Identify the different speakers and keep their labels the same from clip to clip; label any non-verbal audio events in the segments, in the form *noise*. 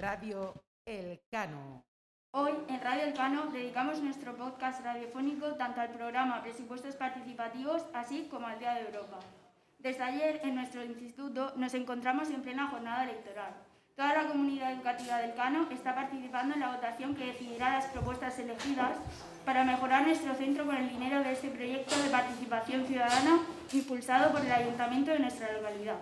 Speaker 1: Radio El Cano.
Speaker 2: Hoy en Radio El Cano dedicamos nuestro podcast radiofónico tanto al programa Presupuestos Participativos así como al Día de Europa. Desde ayer en nuestro instituto nos encontramos en plena jornada electoral. Toda la comunidad educativa del Cano está participando en la votación que decidirá las propuestas elegidas para mejorar nuestro centro con el dinero de este proyecto de participación ciudadana impulsado por el ayuntamiento de nuestra localidad.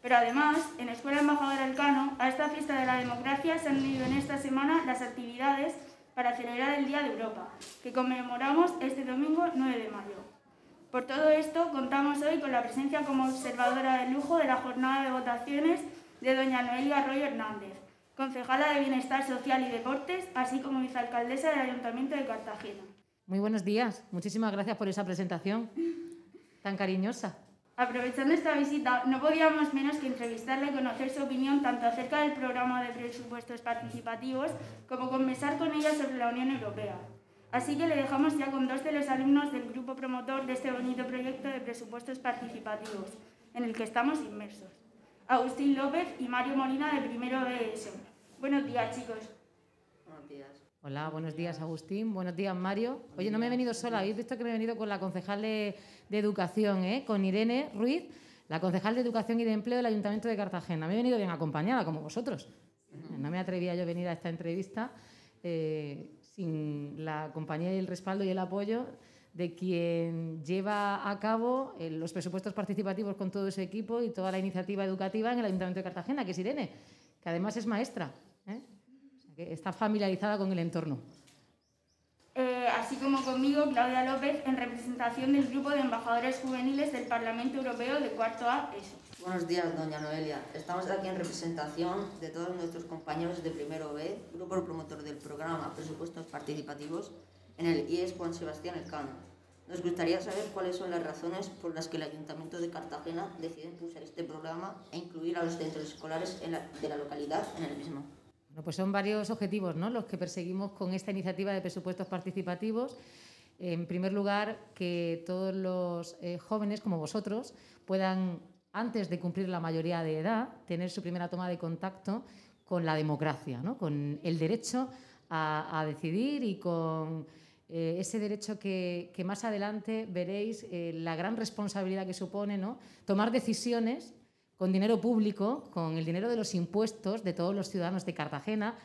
Speaker 2: Pero además, en la Escuela Embajador Elcano, a esta fiesta de la democracia se han unido en esta semana las actividades para celebrar el Día de Europa, que conmemoramos este domingo 9 de mayo. Por todo esto, contamos hoy con la presencia como observadora de lujo de la jornada de votaciones de doña Noelia Arroyo Hernández, concejala de Bienestar Social y Deportes, así como vicealcaldesa del Ayuntamiento de Cartagena.
Speaker 3: Muy buenos días, muchísimas gracias por esa presentación tan cariñosa.
Speaker 2: Aprovechando esta visita, no podíamos menos que entrevistarle y conocer su opinión tanto acerca del programa de presupuestos participativos como conversar con ella sobre la Unión Europea. Así que le dejamos ya con dos de los alumnos del grupo promotor de este bonito proyecto de presupuestos participativos, en el que estamos inmersos. Agustín López y Mario Molina de primero de ESO. Buenos días, chicos.
Speaker 3: Hola, buenos días Agustín, buenos días Mario. Oye, no me he venido sola, habéis visto que me he venido con la concejal de, Educación, ¿eh? con Irene Ruiz, la concejal de Educación y de Empleo del Ayuntamiento de Cartagena. Me he venido bien acompañada, como vosotros. No me atrevía yo a venir a esta entrevista eh, sin la compañía y el respaldo y el apoyo de quien lleva a cabo eh, los presupuestos participativos con todo ese equipo y toda la iniciativa educativa en el Ayuntamiento de Cartagena, que es Irene, que además es maestra. Está familiarizada con el entorno.
Speaker 2: Eh, así como conmigo, Claudia López, en representación del grupo de embajadores juveniles del Parlamento Europeo de cuarto A ESO.
Speaker 4: Buenos días, doña Noelia. Estamos aquí en representación de todos nuestros compañeros de primero B, grupo promotor del programa Presupuestos Participativos en el IES Juan Sebastián Elcano. Nos gustaría saber cuáles son las razones por las que el Ayuntamiento de Cartagena decide impulsar este programa e incluir a los centros escolares de la localidad en el mismo
Speaker 3: pues son varios objetivos ¿no? los que perseguimos con esta iniciativa de presupuestos participativos. En primer lugar, que todos los eh, jóvenes como vosotros puedan, antes de cumplir la mayoría de edad, tener su primera toma de contacto con la democracia, ¿no? con el derecho a, decidir y con eh, ese derecho que, más adelante veréis eh, la gran responsabilidad que supone ¿no? tomar decisiones con dinero público, con el dinero de los impuestos de todos los ciudadanos de Cartagena,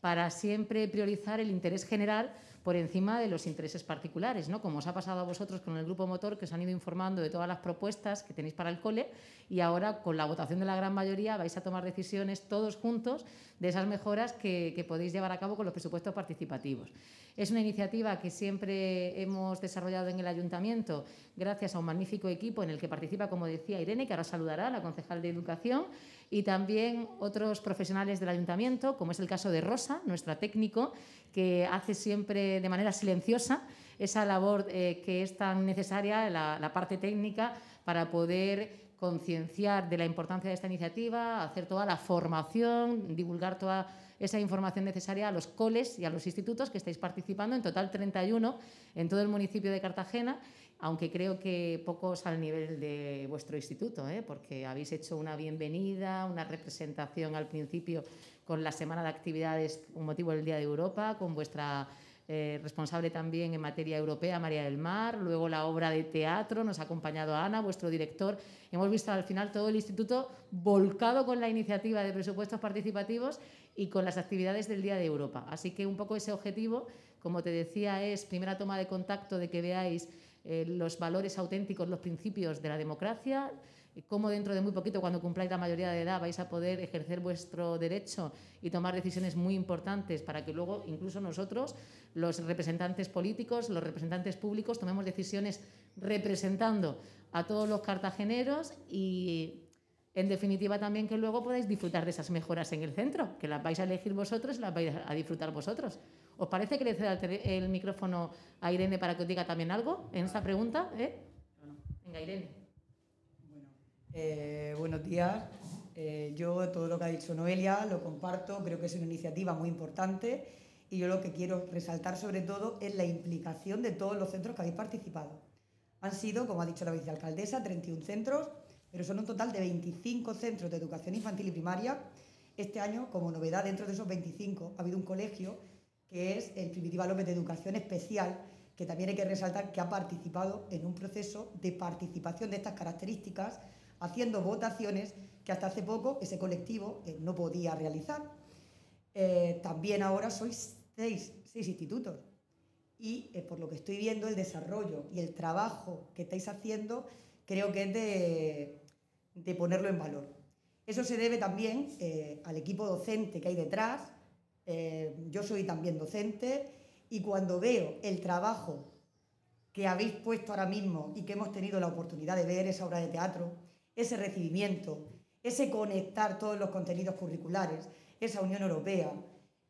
Speaker 3: para siempre priorizar el interés general por encima de los intereses particulares, ¿no? Como os ha pasado a vosotros con el grupo motor, que os han ido informando de todas las propuestas que tenéis para el cole y ahora con la votación de la gran mayoría vais a tomar decisiones todos juntos de esas mejoras que, podéis llevar a cabo con los presupuestos participativos. Es una iniciativa que siempre hemos desarrollado en el ayuntamiento gracias a un magnífico equipo en el que participa, como decía Irene, que ahora saludará, la concejal de Educación, y también otros profesionales del ayuntamiento, como es el caso de Rosa, nuestra técnico, que hace siempre de manera silenciosa esa labor eh, que es tan necesaria, la, parte técnica, para poder concienciar de la importancia de esta iniciativa, hacer toda la formación, divulgar toda esa información necesaria a los coles y a los institutos que estáis participando, en total 31 en todo el municipio de Cartagena, aunque creo que pocos al nivel de vuestro instituto, ¿eh? porque habéis hecho una bienvenida, una representación al principio con la semana de actividades, un motivo del Día de Europa, con vuestra eh, responsable también en materia europea, María del Mar, luego la obra de teatro, nos ha acompañado Ana, vuestro director. Hemos visto al final todo el instituto volcado con la iniciativa de presupuestos participativos y con las actividades del Día de Europa. Así que un poco ese objetivo, como te decía, es primera toma de contacto de que veáis eh, los valores auténticos, los principios de la democracia, cómo dentro de muy poquito, cuando cumpláis la mayoría de edad, vais a poder ejercer vuestro derecho y tomar decisiones muy importantes para que luego incluso nosotros, los representantes políticos, los representantes públicos, tomemos decisiones representando a todos los cartageneros y en definitiva también que luego podáis disfrutar de esas mejoras en el centro, que las vais a elegir vosotros y las vais a disfrutar vosotros. ¿Os parece que le ceda el micrófono a Irene para que os diga también algo en esta pregunta? ¿Eh? Venga, Irene.
Speaker 5: Eh, buenos días. Eh, yo todo lo que ha dicho Noelia lo comparto, creo que es una iniciativa muy importante y yo lo que quiero resaltar sobre todo es la implicación de todos los centros que habéis participado. Han sido, como ha dicho la vicealcaldesa, 31 centros, pero son un total de 25 centros de educación infantil y primaria Este año, como novedad dentro de esos 25, ha habido un colegio que es el Primitiva López de Educación Especial, que también hay que resaltar que ha participado en un proceso de participación de estas características, haciendo votaciones que hasta hace poco ese colectivo eh, no podía realizar. Eh, también ahora sois seis, seis institutos y eh, por lo que estoy viendo el desarrollo y el trabajo que estáis haciendo creo que es de, de ponerlo en valor. Eso se debe también al equipo docente que hay detrás. yo soy también docente y cuando veo el trabajo que habéis puesto ahora mismo y que hemos tenido la oportunidad de ver esa obra de teatro, ese recibimiento, ese conectar todos los contenidos curriculares, esa Unión Europea,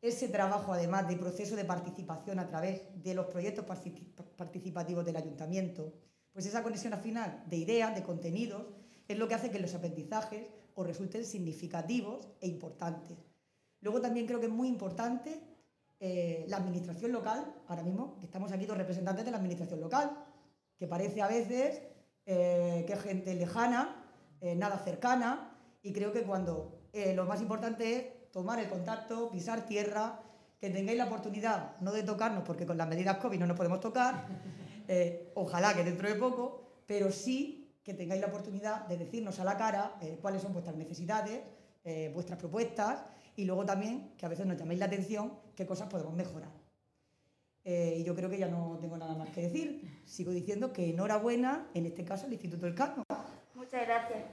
Speaker 5: ese trabajo además de proceso de participación a través de los proyectos participativos del ayuntamiento, pues esa conexión al final de ideas, de contenidos, es lo que hace que los aprendizajes os resulten significativos e importantes. Luego también creo que es muy importante eh, la administración local, ahora mismo estamos aquí dos representantes de la administración local, que parece a veces eh, que es gente lejana, eh, nada cercana, y creo que cuando eh, lo más importante es tomar el contacto, pisar tierra, que tengáis la oportunidad, no de tocarnos, porque con las medidas COVID no nos podemos tocar, *laughs* eh, ojalá que dentro de poco, pero sí que tengáis la oportunidad de decirnos a la cara cuáles son vuestras necesidades, vuestras propuestas, y luego también que a veces nos llaméis la atención qué cosas podemos mejorar. y yo creo que ya no tengo nada más que decir. Sigo diciendo que enhorabuena, en este caso, al Instituto del Carno.
Speaker 2: Muchas gracias.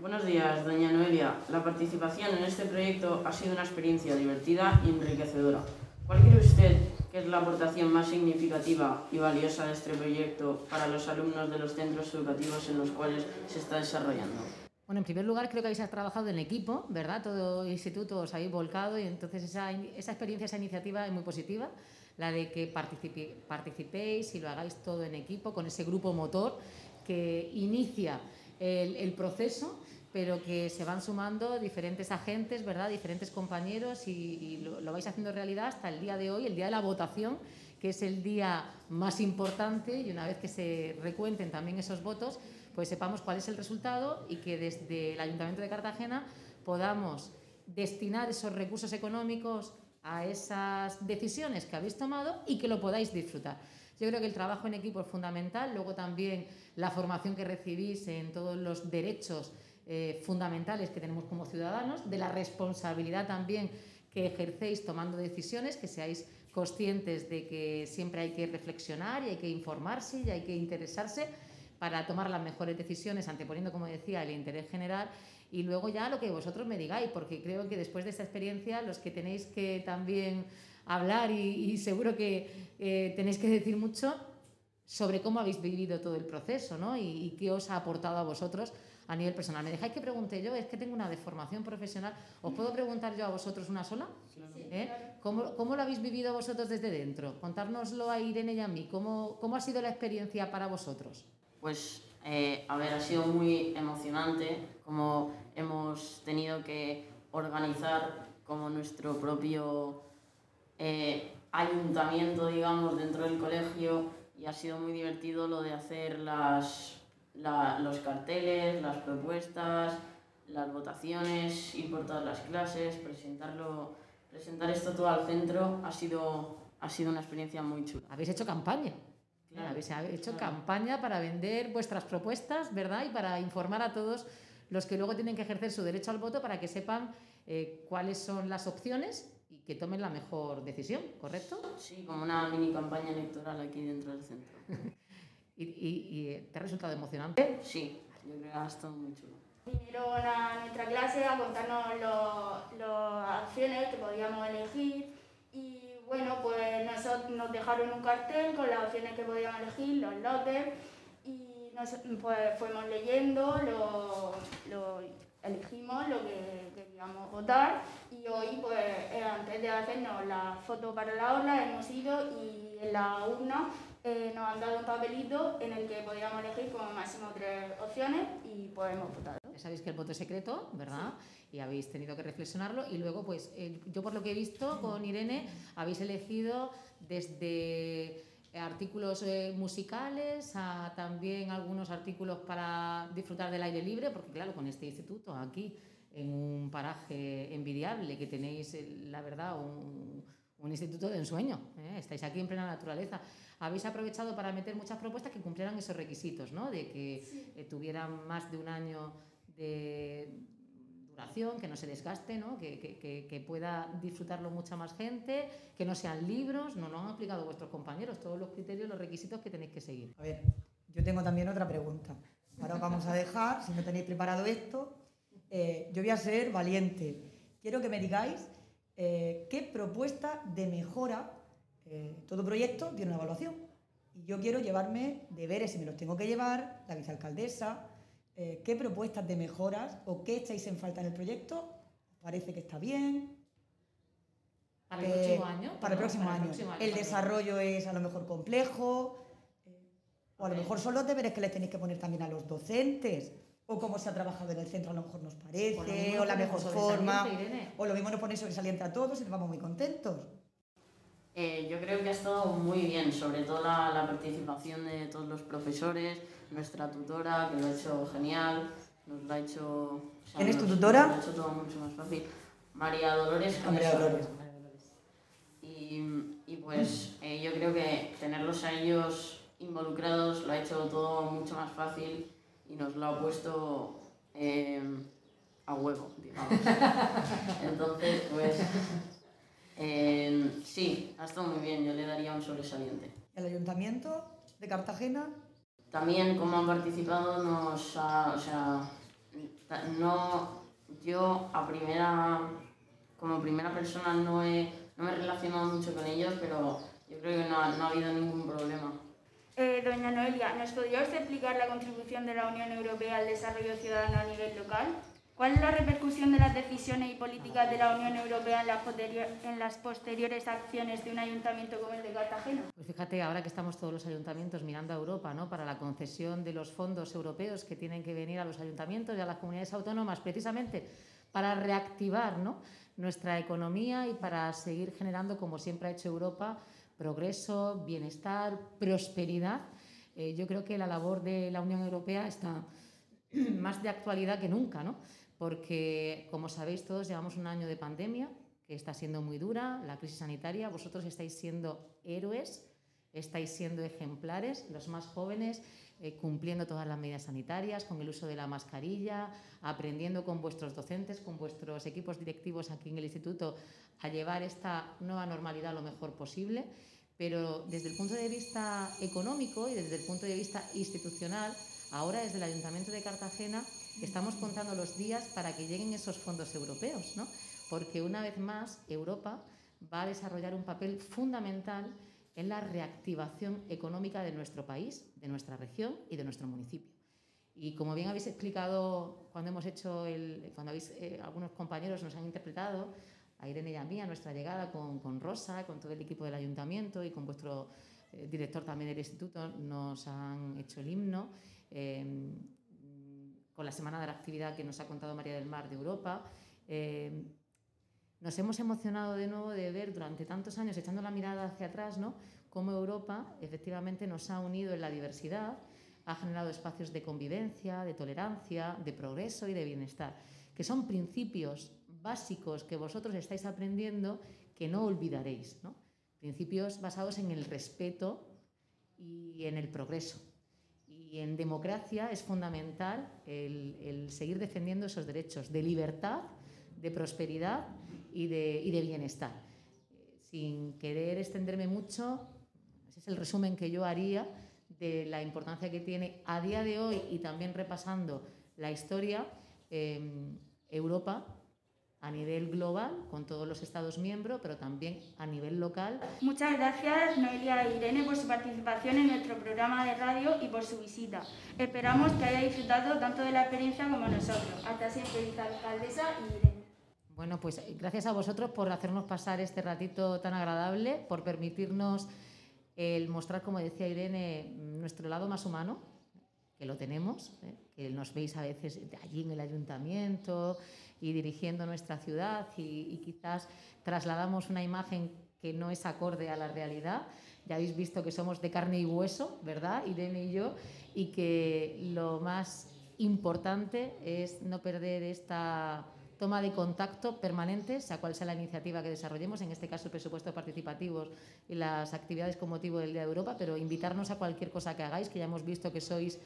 Speaker 6: Buenos días, doña Noelia. La participación en este proyecto ha sido una experiencia divertida y enriquecedora. ¿Cuál cree usted que es la aportación más significativa y valiosa de este proyecto para los alumnos de los centros educativos en los cuales se está desarrollando?
Speaker 3: Bueno, en primer lugar, creo que habéis trabajado en equipo, ¿verdad? Todo el instituto os habéis volcado y entonces esa, esa experiencia, esa iniciativa es muy positiva, la de que participéis y lo hagáis todo en equipo con ese grupo motor que inicia el, proceso pero que se van sumando diferentes agentes, ¿verdad? diferentes compañeros y, lo, vais haciendo realidad hasta el día de hoy, el día de la votación, que es el día más importante y una vez que se recuenten también esos votos, pues sepamos cuál es el resultado y que desde el Ayuntamiento de Cartagena podamos destinar esos recursos económicos a esas decisiones que habéis tomado y que lo podáis disfrutar. Yo creo que el trabajo en equipo es fundamental, luego también la formación que recibís en todos los derechos eh, fundamentales que tenemos como ciudadanos, de la responsabilidad también que ejercéis tomando decisiones, que seáis conscientes de que siempre hay que reflexionar y hay que informarse y hay que interesarse para tomar las mejores decisiones, anteponiendo, como decía, el interés general y luego ya lo que vosotros me digáis, porque creo que después de esta experiencia los que tenéis que también hablar y, seguro que eh, tenéis que decir mucho sobre cómo habéis vivido todo el proceso ¿no? y, y qué os ha aportado a vosotros a nivel personal. ¿Me dejáis que pregunte yo? Es que tengo una deformación profesional. ¿Os puedo preguntar yo a vosotros una sola? ¿Eh? ¿Cómo, ¿Cómo, lo habéis vivido vosotros desde dentro? Contárnoslo a Irene y a mí. ¿Cómo, cómo ha sido la experiencia para vosotros?
Speaker 6: Pues, eh, a ver, ha sido muy emocionante como hemos tenido que organizar como nuestro propio eh, ayuntamiento, digamos, dentro del colegio y ha sido muy divertido lo de hacer las los carteles, las propuestas, las votaciones, ir por todas las clases, presentarlo, presentar esto todo al centro ha sido, ha sido una experiencia muy chula.
Speaker 3: Habéis hecho campaña. Habéis hecho campaña para vender vuestras propuestas, ¿verdad? Y para informar a todos los que luego tienen que ejercer su derecho al voto para que sepan eh, cuáles son las opciones y que tomen la mejor decisión, ¿correcto?
Speaker 6: Sí, como una mini campaña electoral aquí dentro del centro. *laughs*
Speaker 3: ¿Y, te ha resultado emocionante?
Speaker 6: Sí, yo creo que ha estado muy chulo.
Speaker 2: Vinieron a nuestra clase a contarnos las opciones que podíamos elegir y bueno, pues nosotros nos dejaron un cartel con las opciones que podíamos elegir, los lotes y nos, pues fuimos leyendo, lo, lo elegimos lo que queríamos votar y hoy pues eh, antes de hacernos la foto para la aula hemos ido y en la urna eh, nos han dado un papelito en el que podíamos elegir como máximo tres opciones y podemos votar.
Speaker 3: Ya sabéis que el voto es secreto, ¿verdad? Y habéis tenido que reflexionarlo. Y luego, pues, yo por lo que he visto con Irene, habéis elegido desde artículos eh, musicales a también algunos artículos para disfrutar del aire libre, porque claro, con este instituto aquí en un paraje envidiable, que tenéis, la verdad, un, un instituto de ensueño. ¿eh? Estáis aquí en plena naturaleza. Habéis aprovechado para meter muchas propuestas que cumplieran esos requisitos, ¿no? De que eh, tuvieran más de un año de duración, que no se desgaste, ¿no? Que, que, que, pueda disfrutarlo mucha más gente, que no sean libros. No lo han aplicado vuestros compañeros, todos los criterios, los requisitos que tenéis que seguir.
Speaker 5: A ver, yo tengo también otra pregunta. Ahora os vamos a dejar, si no tenéis preparado esto, eh, yo voy a ser valiente. Quiero que me digáis eh, qué propuesta de mejora, eh, todo proyecto tiene una evaluación. Y yo quiero llevarme deberes, si me los tengo que llevar, la vicealcaldesa, eh, qué propuestas de mejoras o qué echáis en falta en el proyecto, parece que está bien.
Speaker 3: Para el próximo año.
Speaker 5: Para, el próximo, año. El desarrollo es a lo mejor complejo, o a lo mejor son los deberes que les tenéis que poner también a los docentes o cómo se ha trabajado en el centro a lo mejor nos parece, o, la mejor forma, o lo mismo nos pone sobresaliente a todos y nos vamos muy contentos.
Speaker 6: Eh, yo creo que ha estado muy bien, sobre todo la, la, participación de todos los profesores, nuestra tutora, que lo ha hecho genial, nos lo ha hecho...
Speaker 5: ¿Quién es tu tutora?
Speaker 6: Lo ha hecho todo mucho más fácil. María Dolores.
Speaker 5: María Dolores.
Speaker 6: Y, y pues eh, yo creo que tenerlos a ellos involucrados lo ha hecho todo mucho más fácil y nos lo ha puesto eh, a huevo, digamos. *laughs* Entonces, pues eh, sí, ha estado muy bien, yo le daría un sobresaliente.
Speaker 5: ¿El ayuntamiento de Cartagena?
Speaker 6: También como han participado nos ha, o sea, no, yo a primera, como primera persona no, he, no me he relacionado mucho con ellos, pero yo creo que no, no ha habido ningún problema.
Speaker 2: Eh, doña Noelia, ¿nos podría usted explicar la contribución de la Unión Europea al desarrollo ciudadano a nivel local? ¿Cuál es la repercusión de las decisiones y políticas de la Unión Europea en las, en las, posteriores acciones de un ayuntamiento como el de Cartagena?
Speaker 3: Pues fíjate, ahora que estamos todos los ayuntamientos mirando a Europa ¿no? para la concesión de los fondos europeos que tienen que venir a los ayuntamientos y a las comunidades autónomas, precisamente para reactivar ¿no? nuestra economía y para seguir generando, como siempre ha hecho Europa, progreso, bienestar, prosperidad. Eh, yo creo que la labor de la Unión Europea está *clears throat* más de actualidad que nunca, ¿no? Porque, como sabéis todos, llevamos un año de pandemia que está siendo muy dura, la crisis sanitaria, vosotros estáis siendo héroes, estáis siendo ejemplares, los más jóvenes, eh, cumpliendo todas las medidas sanitarias, con el uso de la mascarilla, aprendiendo con vuestros docentes, con vuestros equipos directivos aquí en el instituto a llevar esta nueva normalidad lo mejor posible, pero desde el punto de vista económico y desde el punto de vista institucional, ahora desde el Ayuntamiento de Cartagena estamos contando los días para que lleguen esos fondos europeos, ¿no? porque una vez más Europa va a desarrollar un papel fundamental en la reactivación económica de nuestro país, de nuestra región y de nuestro municipio. Y como bien habéis explicado cuando hemos hecho el, cuando habéis, eh, algunos compañeros nos han interpretado, a Irene y a mí, a nuestra llegada con, con Rosa, con todo el equipo del ayuntamiento y con vuestro eh, director también del instituto, nos han hecho el himno. Eh, con la semana de la actividad que nos ha contado María del Mar de Europa. Eh, nos hemos emocionado de nuevo de ver durante tantos años, echando la mirada hacia atrás, ¿no? cómo Europa efectivamente nos ha unido en la diversidad, ha generado espacios de convivencia, de tolerancia, de progreso y de bienestar, que son principios básicos que vosotros estáis aprendiendo que no olvidaréis. ¿no? Principios basados en el respeto y en el progreso. Y en democracia es fundamental el, el seguir defendiendo esos derechos de libertad, de prosperidad y de, y de bienestar. Sin querer extenderme mucho, ese es el resumen que yo haría de la importancia que tiene a día de hoy y también repasando la historia, eh, Europa a nivel global con todos los Estados miembros, pero también a nivel local.
Speaker 2: Muchas gracias Noelia e Irene por su participación en nuestro programa de radio y por su visita. Esperamos que haya disfrutado tanto de la experiencia como nosotros. Hasta siempre, vicealcaldesa y Irene.
Speaker 3: Bueno, pues gracias a vosotros por hacernos pasar este ratito tan agradable, por permitirnos el mostrar, como decía Irene, nuestro lado más humano, que lo tenemos, ¿eh? que nos veis a veces allí en el ayuntamiento, y dirigiendo nuestra ciudad y, quizás trasladamos una imagen que no es acorde a la realidad. Ya habéis visto que somos de carne y hueso, ¿verdad? Irene y yo, y que lo más importante es no perder esta toma de contacto permanente, sea cual sea la iniciativa que desarrollemos, en este caso presupuestos participativos y las actividades con motivo del Día de Europa, pero invitarnos a cualquier cosa que hagáis, que ya hemos visto que sois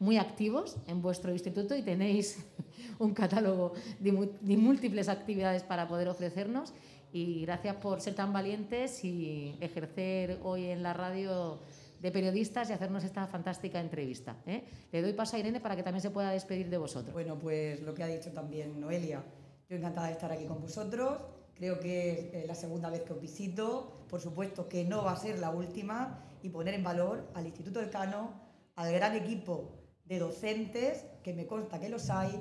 Speaker 3: muy activos en vuestro instituto y tenéis *laughs* un catálogo de, múltiples actividades para poder ofrecernos. Y gracias por ser tan valientes y ejercer hoy en la radio de periodistas y hacernos esta fantástica entrevista. ¿eh? Le doy paso a Irene para que también se pueda despedir de vosotros.
Speaker 5: Bueno, pues lo que ha dicho también Noelia. Yo encantada de estar aquí con vosotros. Creo que es eh, la segunda vez que os visito. Por supuesto que no va a ser la última. Y poner en valor al Instituto del Cano, al gran equipo de docentes, que me consta que los hay,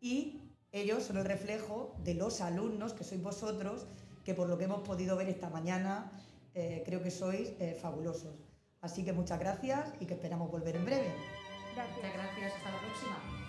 Speaker 5: y ellos son el reflejo de los alumnos, que sois vosotros, que por lo que hemos podido ver esta mañana, eh, creo que sois fabulosos. Así que muchas gracias y que esperamos volver en breve.
Speaker 3: Gracias. Muchas gracias. Hasta la próxima.